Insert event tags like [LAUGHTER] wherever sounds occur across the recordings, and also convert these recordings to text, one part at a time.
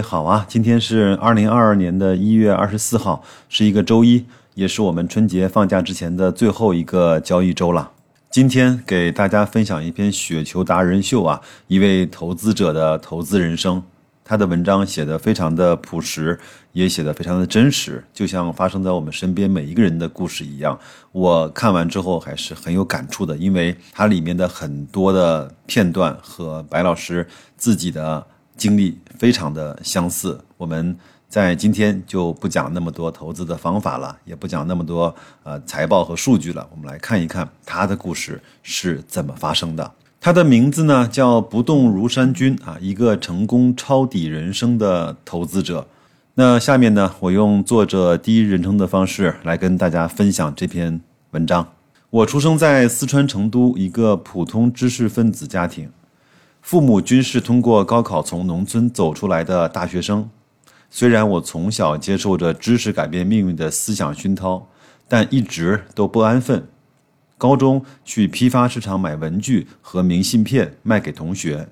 好啊！今天是二零二二年的一月二十四号，是一个周一，也是我们春节放假之前的最后一个交易周了。今天给大家分享一篇雪球达人秀啊，一位投资者的投资人生。他的文章写得非常的朴实，也写得非常的真实，就像发生在我们身边每一个人的故事一样。我看完之后还是很有感触的，因为它里面的很多的片段和白老师自己的经历非常的相似。我们在今天就不讲那么多投资的方法了，也不讲那么多呃财报和数据了。我们来看一看他的故事是怎么发生的。他的名字呢叫不动如山君啊，一个成功抄底人生的投资者。那下面呢，我用作者第一人称的方式来跟大家分享这篇文章。我出生在四川成都一个普通知识分子家庭，父母均是通过高考从农村走出来的大学生。虽然我从小接受着知识改变命运的思想熏陶，但一直都不安分。高中去批发市场买文具和明信片卖给同学，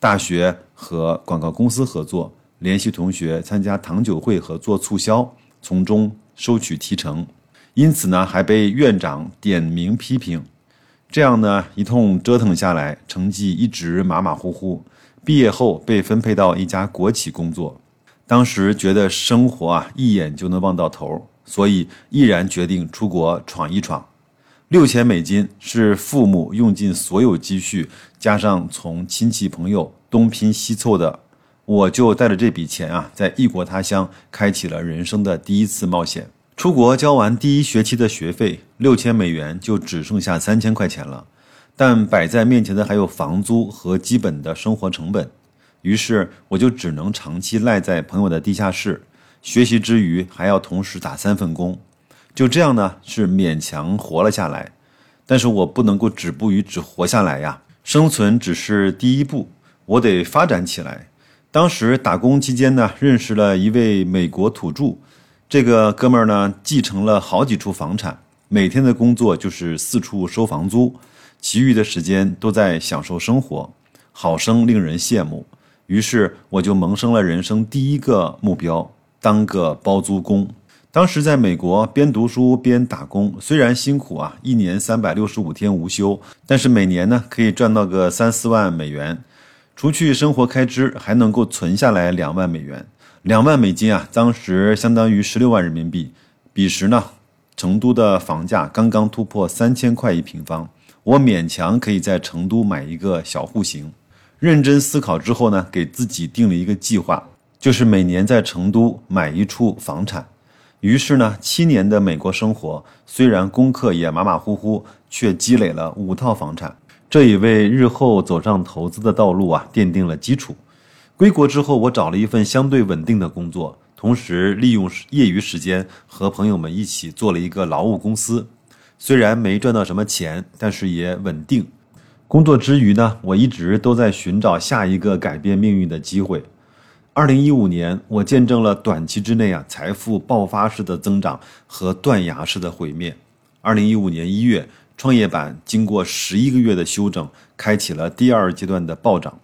大学和广告公司合作，联系同学参加糖酒会和做促销，从中收取提成，因此呢还被院长点名批评。这样呢一通折腾下来，成绩一直马马虎虎。毕业后被分配到一家国企工作，当时觉得生活啊一眼就能望到头，所以毅然决定出国闯一闯。六千美金是父母用尽所有积蓄，加上从亲戚朋友东拼西凑的，我就带着这笔钱啊，在异国他乡开启了人生的第一次冒险。出国交完第一学期的学费，六千美元就只剩下三千块钱了。但摆在面前的还有房租和基本的生活成本，于是我就只能长期赖在朋友的地下室，学习之余还要同时打三份工。就这样呢，是勉强活了下来，但是我不能够止步于只活下来呀，生存只是第一步，我得发展起来。当时打工期间呢，认识了一位美国土著，这个哥们儿呢，继承了好几处房产，每天的工作就是四处收房租，其余的时间都在享受生活，好生令人羡慕。于是我就萌生了人生第一个目标，当个包租公。当时在美国边读书边打工，虽然辛苦啊，一年三百六十五天无休，但是每年呢可以赚到个三四万美元，除去生活开支，还能够存下来两万美元，两万美金啊，当时相当于十六万人民币。彼时呢，成都的房价刚刚突破三千块一平方，我勉强可以在成都买一个小户型。认真思考之后呢，给自己定了一个计划，就是每年在成都买一处房产。于是呢，七年的美国生活虽然功课也马马虎虎，却积累了五套房产，这也为日后走上投资的道路啊奠定了基础。归国之后，我找了一份相对稳定的工作，同时利用业余时间和朋友们一起做了一个劳务公司。虽然没赚到什么钱，但是也稳定。工作之余呢，我一直都在寻找下一个改变命运的机会。二零一五年，我见证了短期之内啊财富爆发式的增长和断崖式的毁灭。二零一五年一月，创业板经过十一个月的修整，开启了第二阶段的暴涨。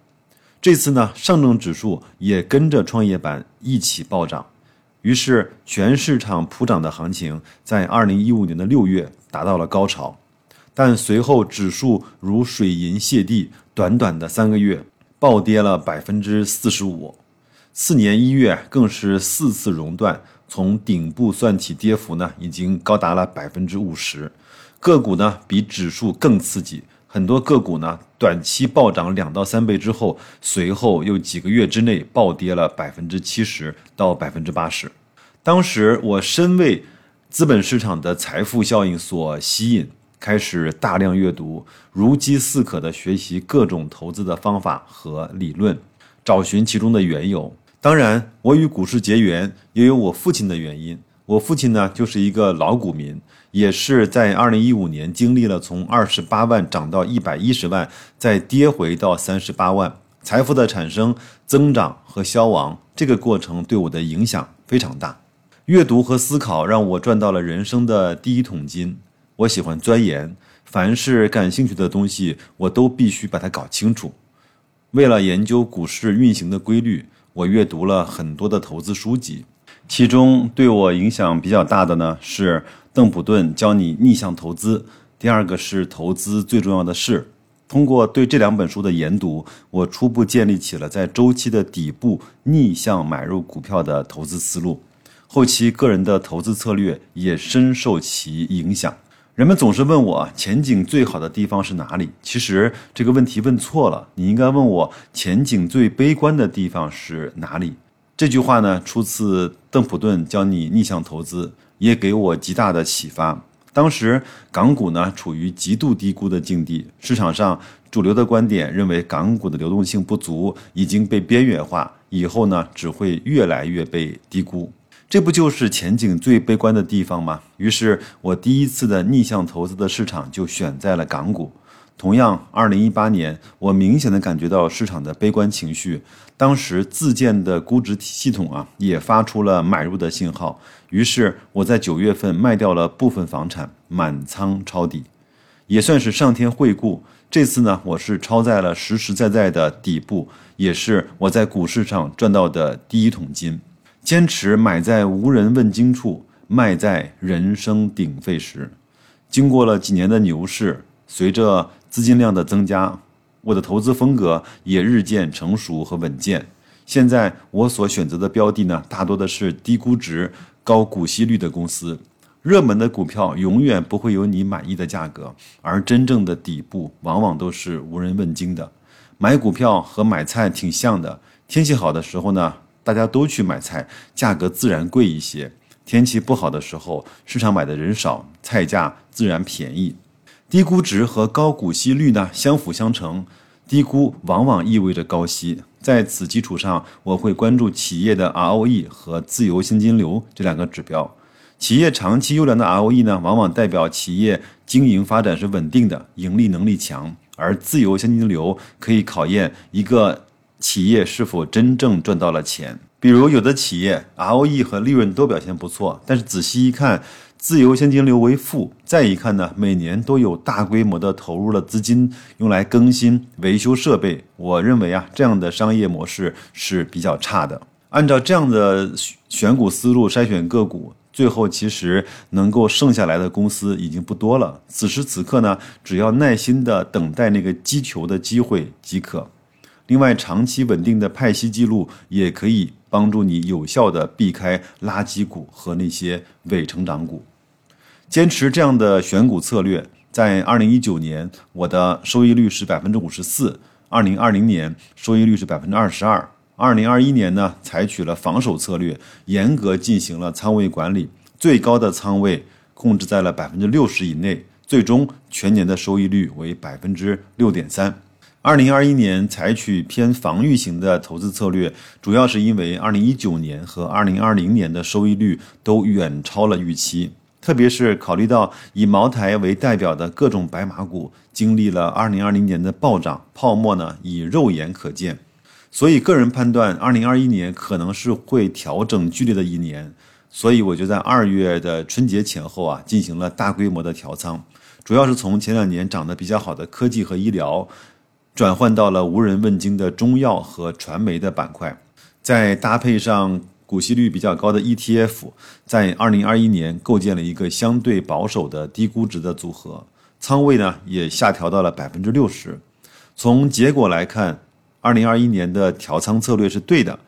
这次呢，上证指数也跟着创业板一起暴涨，于是全市场普涨的行情在二零一五年的六月达到了高潮。但随后指数如水银泻地，短短的三个月暴跌了百分之四十五。次年一月，更是四次熔断，从顶部算起，跌幅呢已经高达了百分之五十。个股呢比指数更刺激，很多个股呢短期暴涨两到三倍之后，随后又几个月之内暴跌了百分之七十到百分之八十。当时我深为资本市场的财富效应所吸引，开始大量阅读，如饥似渴地学习各种投资的方法和理论，找寻其中的缘由。当然，我与股市结缘也有我父亲的原因。我父亲呢，就是一个老股民，也是在二零一五年经历了从二十八万涨到一百一十万，再跌回到三十八万，财富的产生、增长和消亡，这个过程对我的影响非常大。阅读和思考让我赚到了人生的第一桶金。我喜欢钻研，凡是感兴趣的东西，我都必须把它搞清楚。为了研究股市运行的规律。我阅读了很多的投资书籍，其中对我影响比较大的呢是邓普顿教你逆向投资，第二个是投资最重要的事。通过对这两本书的研读，我初步建立起了在周期的底部逆向买入股票的投资思路。后期个人的投资策略也深受其影响。人们总是问我前景最好的地方是哪里？其实这个问题问错了，你应该问我前景最悲观的地方是哪里。这句话呢，出自邓普顿教你逆向投资，也给我极大的启发。当时港股呢处于极度低估的境地，市场上主流的观点认为港股的流动性不足，已经被边缘化，以后呢只会越来越被低估。这不就是前景最悲观的地方吗？于是我第一次的逆向投资的市场就选在了港股。同样，二零一八年，我明显的感觉到市场的悲观情绪。当时自建的估值系统啊，也发出了买入的信号。于是我在九月份卖掉了部分房产，满仓抄底，也算是上天惠顾。这次呢，我是抄在了实实在在的底部，也是我在股市上赚到的第一桶金。坚持买在无人问津处，卖在人声鼎沸时。经过了几年的牛市，随着资金量的增加，我的投资风格也日渐成熟和稳健。现在我所选择的标的呢，大多的是低估值、高股息率的公司。热门的股票永远不会有你满意的价格，而真正的底部往往都是无人问津的。买股票和买菜挺像的，天气好的时候呢，大家都去买菜，价格自然贵一些；天气不好的时候，市场买的人少，菜价自然便宜。低估值和高股息率呢相辅相成，低估往往意味着高息。在此基础上，我会关注企业的 ROE 和自由现金流这两个指标。企业长期优良的 ROE 呢，往往代表企业经营发展是稳定的，盈利能力强；而自由现金流可以考验一个企业是否真正赚到了钱。比如，有的企业 ROE 和利润都表现不错，但是仔细一看，自由现金流为负，再一看呢，每年都有大规模的投入了资金用来更新维修设备。我认为啊，这样的商业模式是比较差的。按照这样的选股思路筛选个股，最后其实能够剩下来的公司已经不多了。此时此刻呢，只要耐心的等待那个击球的机会即可。另外，长期稳定的派息记录也可以帮助你有效的避开垃圾股和那些伪成长股。坚持这样的选股策略，在二零一九年，我的收益率是百分之五十四；二零二零年收益率是百分之二十二；二零二一年呢，采取了防守策略，严格进行了仓位管理，最高的仓位控制在了百分之六十以内，最终全年的收益率为百分之六点三。二零二一年采取偏防御型的投资策略，主要是因为二零一九年和二零二零年的收益率都远超了预期。特别是考虑到以茅台为代表的各种白马股经历了二零二零年的暴涨，泡沫呢已肉眼可见，所以个人判断二零二一年可能是会调整剧烈的一年，所以我就在二月的春节前后啊进行了大规模的调仓，主要是从前两年涨得比较好的科技和医疗，转换到了无人问津的中药和传媒的板块，再搭配上。股息率比较高的 ETF，在二零二一年构建了一个相对保守的低估值的组合，仓位呢也下调到了百分之六十。从结果来看，二零二一年的调仓策略是对的。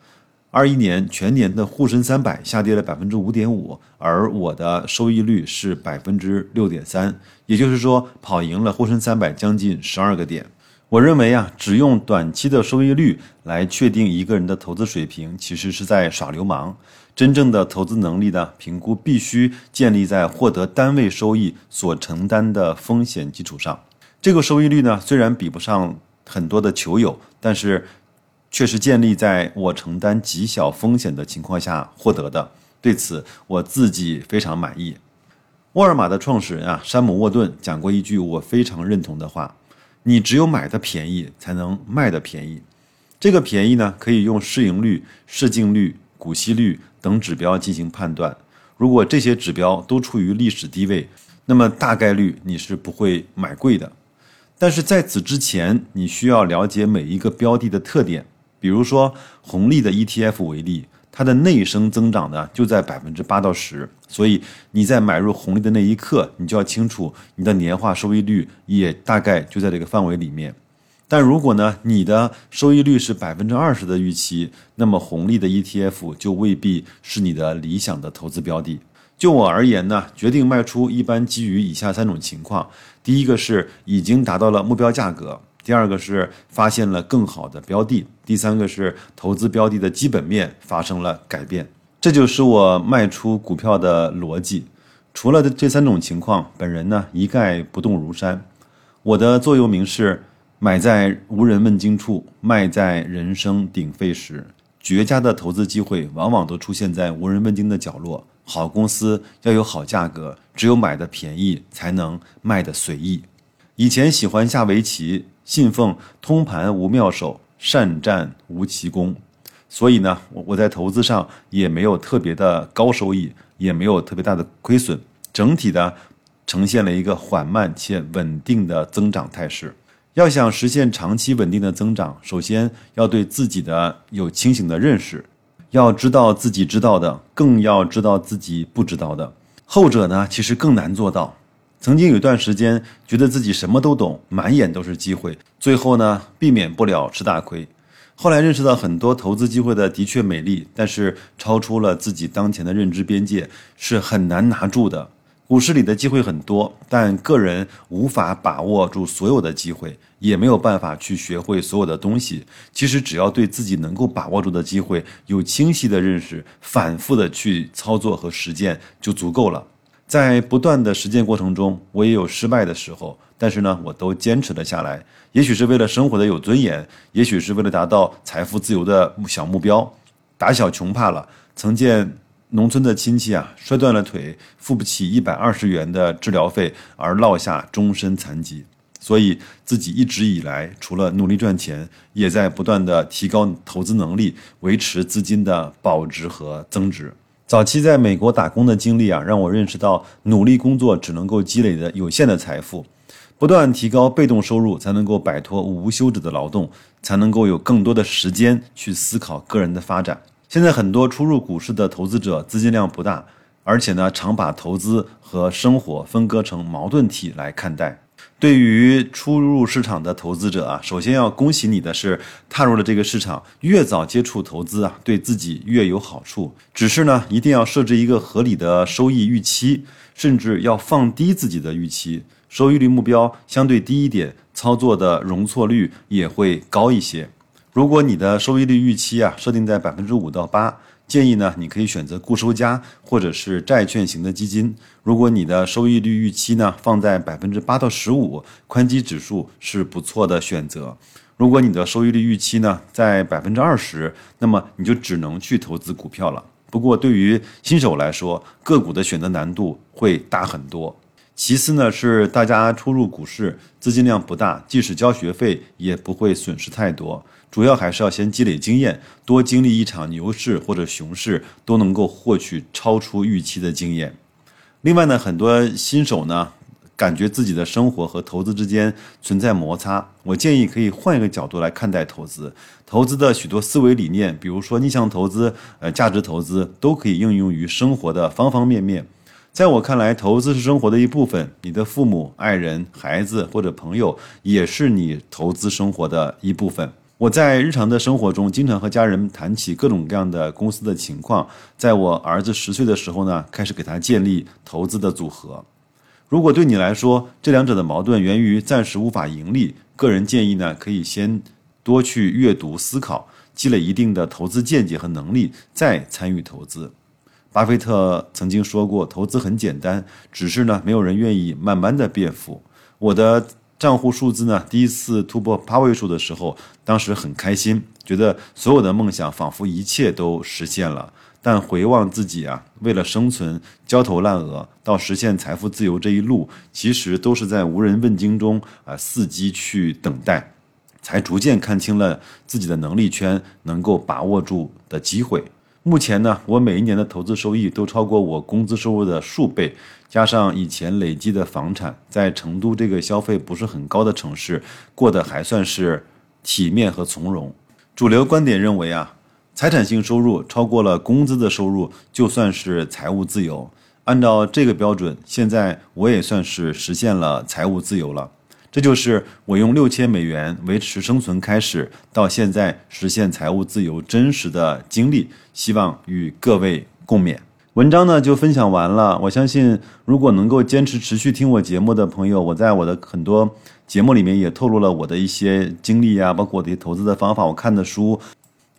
二一年全年的沪深三百下跌了百分之五点五，而我的收益率是百分之六点三，也就是说跑赢了沪深三百将近十二个点。我认为啊，只用短期的收益率来确定一个人的投资水平，其实是在耍流氓。真正的投资能力的评估必须建立在获得单位收益所承担的风险基础上。这个收益率呢，虽然比不上很多的球友，但是却是建立在我承担极小风险的情况下获得的。对此，我自己非常满意。沃尔玛的创始人啊，山姆沃顿讲过一句我非常认同的话。你只有买的便宜，才能卖的便宜。这个便宜呢，可以用市盈率、市净率、股息率等指标进行判断。如果这些指标都处于历史低位，那么大概率你是不会买贵的。但是在此之前，你需要了解每一个标的的特点，比如说红利的 ETF 为例，它的内生增长呢就在百分之八到十，所以你在买入红利的那一刻，你就要清楚你的年化收益率也大概就在这个范围里面。但如果呢，你的收益率是百分之二十的预期，那么红利的 ETF 就未必是你的理想的投资标的。就我而言呢，决定卖出一般基于以下三种情况：第一个是已经达到了目标价格；第二个是发现了更好的标的；第三个是投资标的的基本面发生了改变。这就是我卖出股票的逻辑。除了这三种情况，本人呢一概不动如山。我的座右铭是。买在无人问津处，卖在人声鼎沸时。绝佳的投资机会往往都出现在无人问津的角落。好公司要有好价格，只有买的便宜，才能卖的随意。以前喜欢下围棋，信奉通盘无妙手，善战无奇功，所以呢，我我在投资上也没有特别的高收益，也没有特别大的亏损，整体的呈现了一个缓慢且稳定的增长态势。要想实现长期稳定的增长，首先要对自己的有清醒的认识，要知道自己知道的，更要知道自己不知道的。后者呢，其实更难做到。曾经有一段时间，觉得自己什么都懂，满眼都是机会，最后呢，避免不了吃大亏。后来认识到很多投资机会的的确美丽，但是超出了自己当前的认知边界，是很难拿住的。股市里的机会很多，但个人无法把握住所有的机会，也没有办法去学会所有的东西。其实，只要对自己能够把握住的机会有清晰的认识，反复的去操作和实践就足够了。在不断的实践过程中，我也有失败的时候，但是呢，我都坚持了下来。也许是为了生活的有尊严，也许是为了达到财富自由的小目标。打小穷怕了，曾见。农村的亲戚啊，摔断了腿，付不起一百二十元的治疗费，而落下终身残疾。所以自己一直以来，除了努力赚钱，也在不断的提高投资能力，维持资金的保值和增值。早期在美国打工的经历啊，让我认识到，努力工作只能够积累的有限的财富，不断提高被动收入，才能够摆脱无休止的劳动，才能够有更多的时间去思考个人的发展。现在很多初入股市的投资者资金量不大，而且呢，常把投资和生活分割成矛盾体来看待。对于初入市场的投资者啊，首先要恭喜你的是踏入了这个市场，越早接触投资啊，对自己越有好处。只是呢，一定要设置一个合理的收益预期，甚至要放低自己的预期，收益率目标相对低一点，操作的容错率也会高一些。如果你的收益率预期啊设定在百分之五到八，建议呢你可以选择固收加或者是债券型的基金。如果你的收益率预期呢放在百分之八到十五，宽基指数是不错的选择。如果你的收益率预期呢在百分之二十，那么你就只能去投资股票了。不过对于新手来说，个股的选择难度会大很多。其次呢是大家初入股市，资金量不大，即使交学费也不会损失太多。主要还是要先积累经验，多经历一场牛市或者熊市，都能够获取超出预期的经验。另外呢，很多新手呢，感觉自己的生活和投资之间存在摩擦。我建议可以换一个角度来看待投资，投资的许多思维理念，比如说逆向投资、呃价值投资，都可以应用于生活的方方面面。在我看来，投资是生活的一部分。你的父母、爱人、孩子或者朋友，也是你投资生活的一部分。我在日常的生活中，经常和家人谈起各种各样的公司的情况。在我儿子十岁的时候呢，开始给他建立投资的组合。如果对你来说，这两者的矛盾源于暂时无法盈利，个人建议呢，可以先多去阅读、思考，积累一定的投资见解和能力，再参与投资。巴菲特曾经说过：“投资很简单，只是呢，没有人愿意慢慢的变富。”我的账户数字呢，第一次突破八位数的时候，当时很开心，觉得所有的梦想仿佛一切都实现了。但回望自己啊，为了生存焦头烂额，到实现财富自由这一路，其实都是在无人问津中啊伺机去等待，才逐渐看清了自己的能力圈，能够把握住的机会。目前呢，我每一年的投资收益都超过我工资收入的数倍，加上以前累积的房产，在成都这个消费不是很高的城市，过得还算是体面和从容。主流观点认为啊，财产性收入超过了工资的收入，就算是财务自由。按照这个标准，现在我也算是实现了财务自由了。这就是我用六千美元维持生存开始到现在实现财务自由真实的经历，希望与各位共勉。文章呢就分享完了。我相信，如果能够坚持持续听我节目的朋友，我在我的很多节目里面也透露了我的一些经历啊，包括我的投资的方法，我看的书，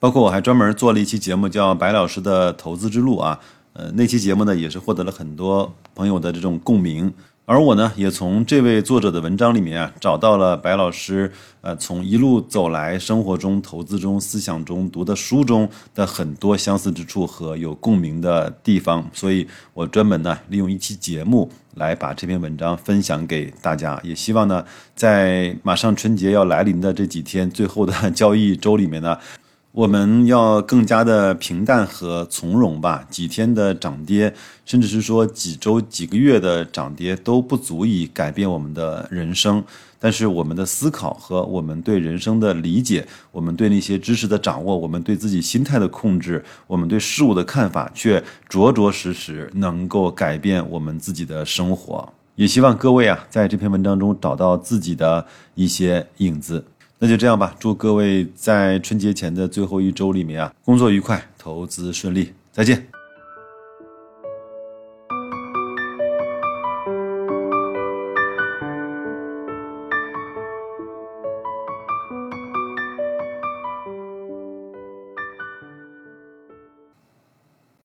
包括我还专门做了一期节目叫《白老师的投资之路》啊。呃，那期节目呢也是获得了很多朋友的这种共鸣。而我呢，也从这位作者的文章里面啊，找到了白老师，呃，从一路走来，生活中、投资中、思想中、读的书中的很多相似之处和有共鸣的地方，所以我专门呢，利用一期节目来把这篇文章分享给大家，也希望呢，在马上春节要来临的这几天，最后的 [LAUGHS] 交易周里面呢。我们要更加的平淡和从容吧。几天的涨跌，甚至是说几周、几个月的涨跌，都不足以改变我们的人生。但是，我们的思考和我们对人生的理解，我们对那些知识的掌握，我们对自己心态的控制，我们对事物的看法，却着着实实能够改变我们自己的生活。也希望各位啊，在这篇文章中找到自己的一些影子。那就这样吧，祝各位在春节前的最后一周里面啊，工作愉快，投资顺利，再见。